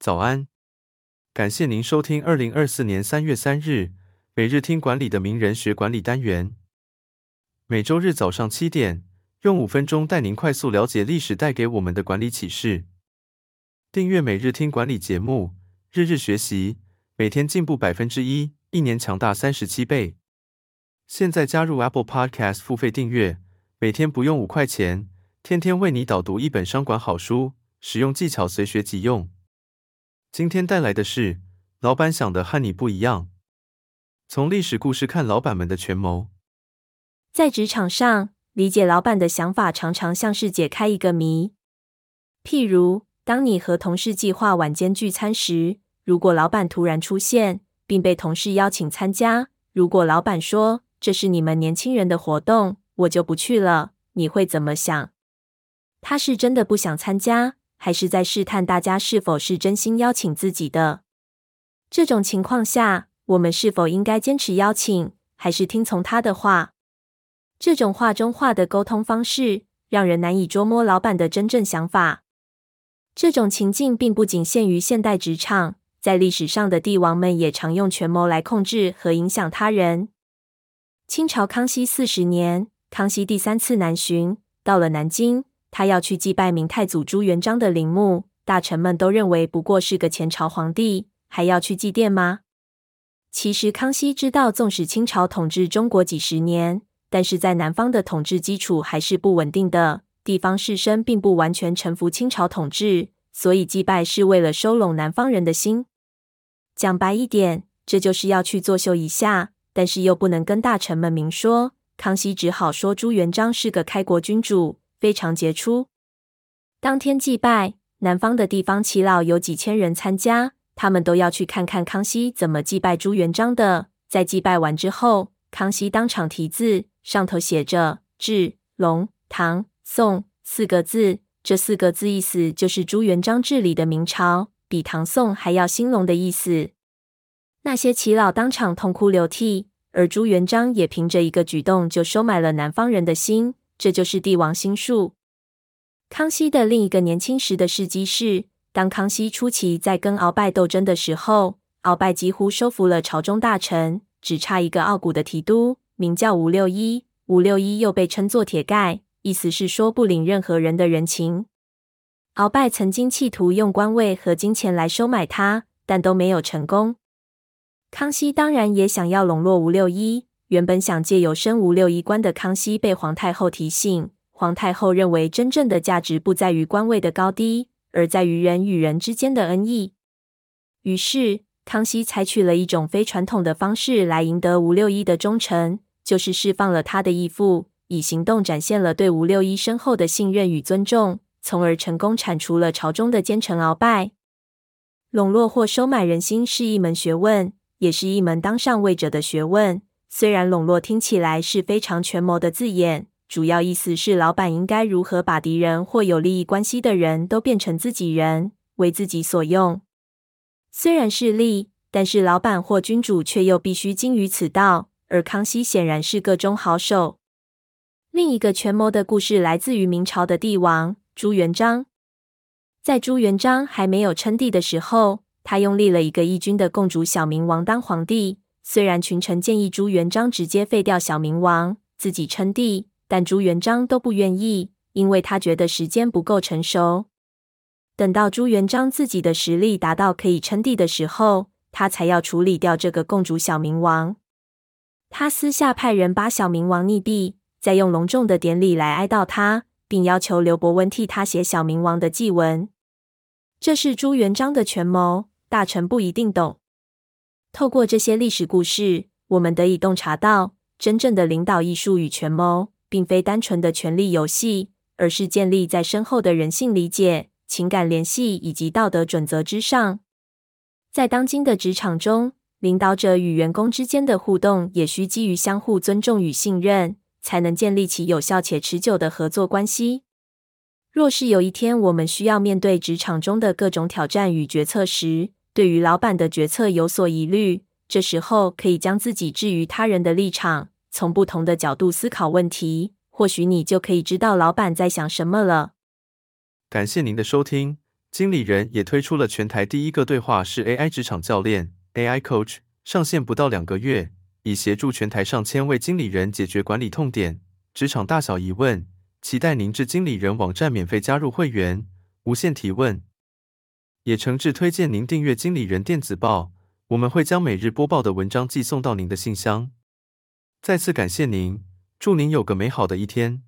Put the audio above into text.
早安，感谢您收听二零二四年三月三日每日听管理的名人学管理单元。每周日早上七点，用五分钟带您快速了解历史带给我们的管理启示。订阅每日听管理节目，日日学习，每天进步百分之一，一年强大三十七倍。现在加入 Apple Podcast 付费订阅，每天不用五块钱，天天为你导读一本商管好书，使用技巧随学即用。今天带来的是，老板想的和你不一样。从历史故事看老板们的权谋。在职场上，理解老板的想法常常像是解开一个谜。譬如，当你和同事计划晚间聚餐时，如果老板突然出现，并被同事邀请参加，如果老板说这是你们年轻人的活动，我就不去了，你会怎么想？他是真的不想参加？还是在试探大家是否是真心邀请自己的？这种情况下，我们是否应该坚持邀请，还是听从他的话？这种话中话的沟通方式，让人难以捉摸老板的真正想法。这种情境并不仅限于现代职场，在历史上的帝王们也常用权谋来控制和影响他人。清朝康熙四十年，康熙第三次南巡，到了南京。他要去祭拜明太祖朱元璋的陵墓，大臣们都认为不过是个前朝皇帝，还要去祭奠吗？其实康熙知道，纵使清朝统治中国几十年，但是在南方的统治基础还是不稳定的，地方士绅并不完全臣服清朝统治，所以祭拜是为了收拢南方人的心。讲白一点，这就是要去作秀一下，但是又不能跟大臣们明说。康熙只好说朱元璋是个开国君主。非常杰出。当天祭拜，南方的地方耆老有几千人参加，他们都要去看看康熙怎么祭拜朱元璋的。在祭拜完之后，康熙当场题字，上头写着“治隆唐宋”四个字。这四个字意思就是朱元璋治理的明朝，比唐宋还要兴隆的意思。那些耆老当场痛哭流涕，而朱元璋也凭着一个举动就收买了南方人的心。这就是帝王心术。康熙的另一个年轻时的事迹是，当康熙初期在跟鳌拜斗争的时候，鳌拜几乎收服了朝中大臣，只差一个傲骨的提督，名叫吴六一。吴六一又被称作铁盖，意思是说不领任何人的人情。鳌拜曾经企图用官位和金钱来收买他，但都没有成功。康熙当然也想要笼络吴六一。原本想借由身无六一官的康熙被皇太后提醒，皇太后认为真正的价值不在于官位的高低，而在于人与人之间的恩义。于是，康熙采取了一种非传统的方式来赢得吴六一的忠诚，就是释放了他的义父，以行动展现了对吴六一深厚的信任与尊重，从而成功铲除了朝中的奸臣鳌拜。笼络或收买人心是一门学问，也是一门当上位者的学问。虽然笼络听起来是非常权谋的字眼，主要意思是老板应该如何把敌人或有利益关系的人都变成自己人，为自己所用。虽然是利，但是老板或君主却又必须精于此道，而康熙显然是个中好手。另一个权谋的故事来自于明朝的帝王朱元璋。在朱元璋还没有称帝的时候，他拥立了一个义军的共主小明王当皇帝。虽然群臣建议朱元璋直接废掉小明王，自己称帝，但朱元璋都不愿意，因为他觉得时间不够成熟。等到朱元璋自己的实力达到可以称帝的时候，他才要处理掉这个共主小明王。他私下派人把小明王溺毙，再用隆重的典礼来哀悼他，并要求刘伯温替他写小明王的祭文。这是朱元璋的权谋，大臣不一定懂。透过这些历史故事，我们得以洞察到，真正的领导艺术与权谋，并非单纯的权力游戏，而是建立在深厚的人性理解、情感联系以及道德准则之上。在当今的职场中，领导者与员工之间的互动也需基于相互尊重与信任，才能建立起有效且持久的合作关系。若是有一天我们需要面对职场中的各种挑战与决策时，对于老板的决策有所疑虑，这时候可以将自己置于他人的立场，从不同的角度思考问题，或许你就可以知道老板在想什么了。感谢您的收听，经理人也推出了全台第一个对话式 AI 职场教练 AI Coach，上线不到两个月，已协助全台上千位经理人解决管理痛点、职场大小疑问。期待您至经理人网站免费加入会员，无限提问。也诚挚推荐您订阅经理人电子报，我们会将每日播报的文章寄送到您的信箱。再次感谢您，祝您有个美好的一天。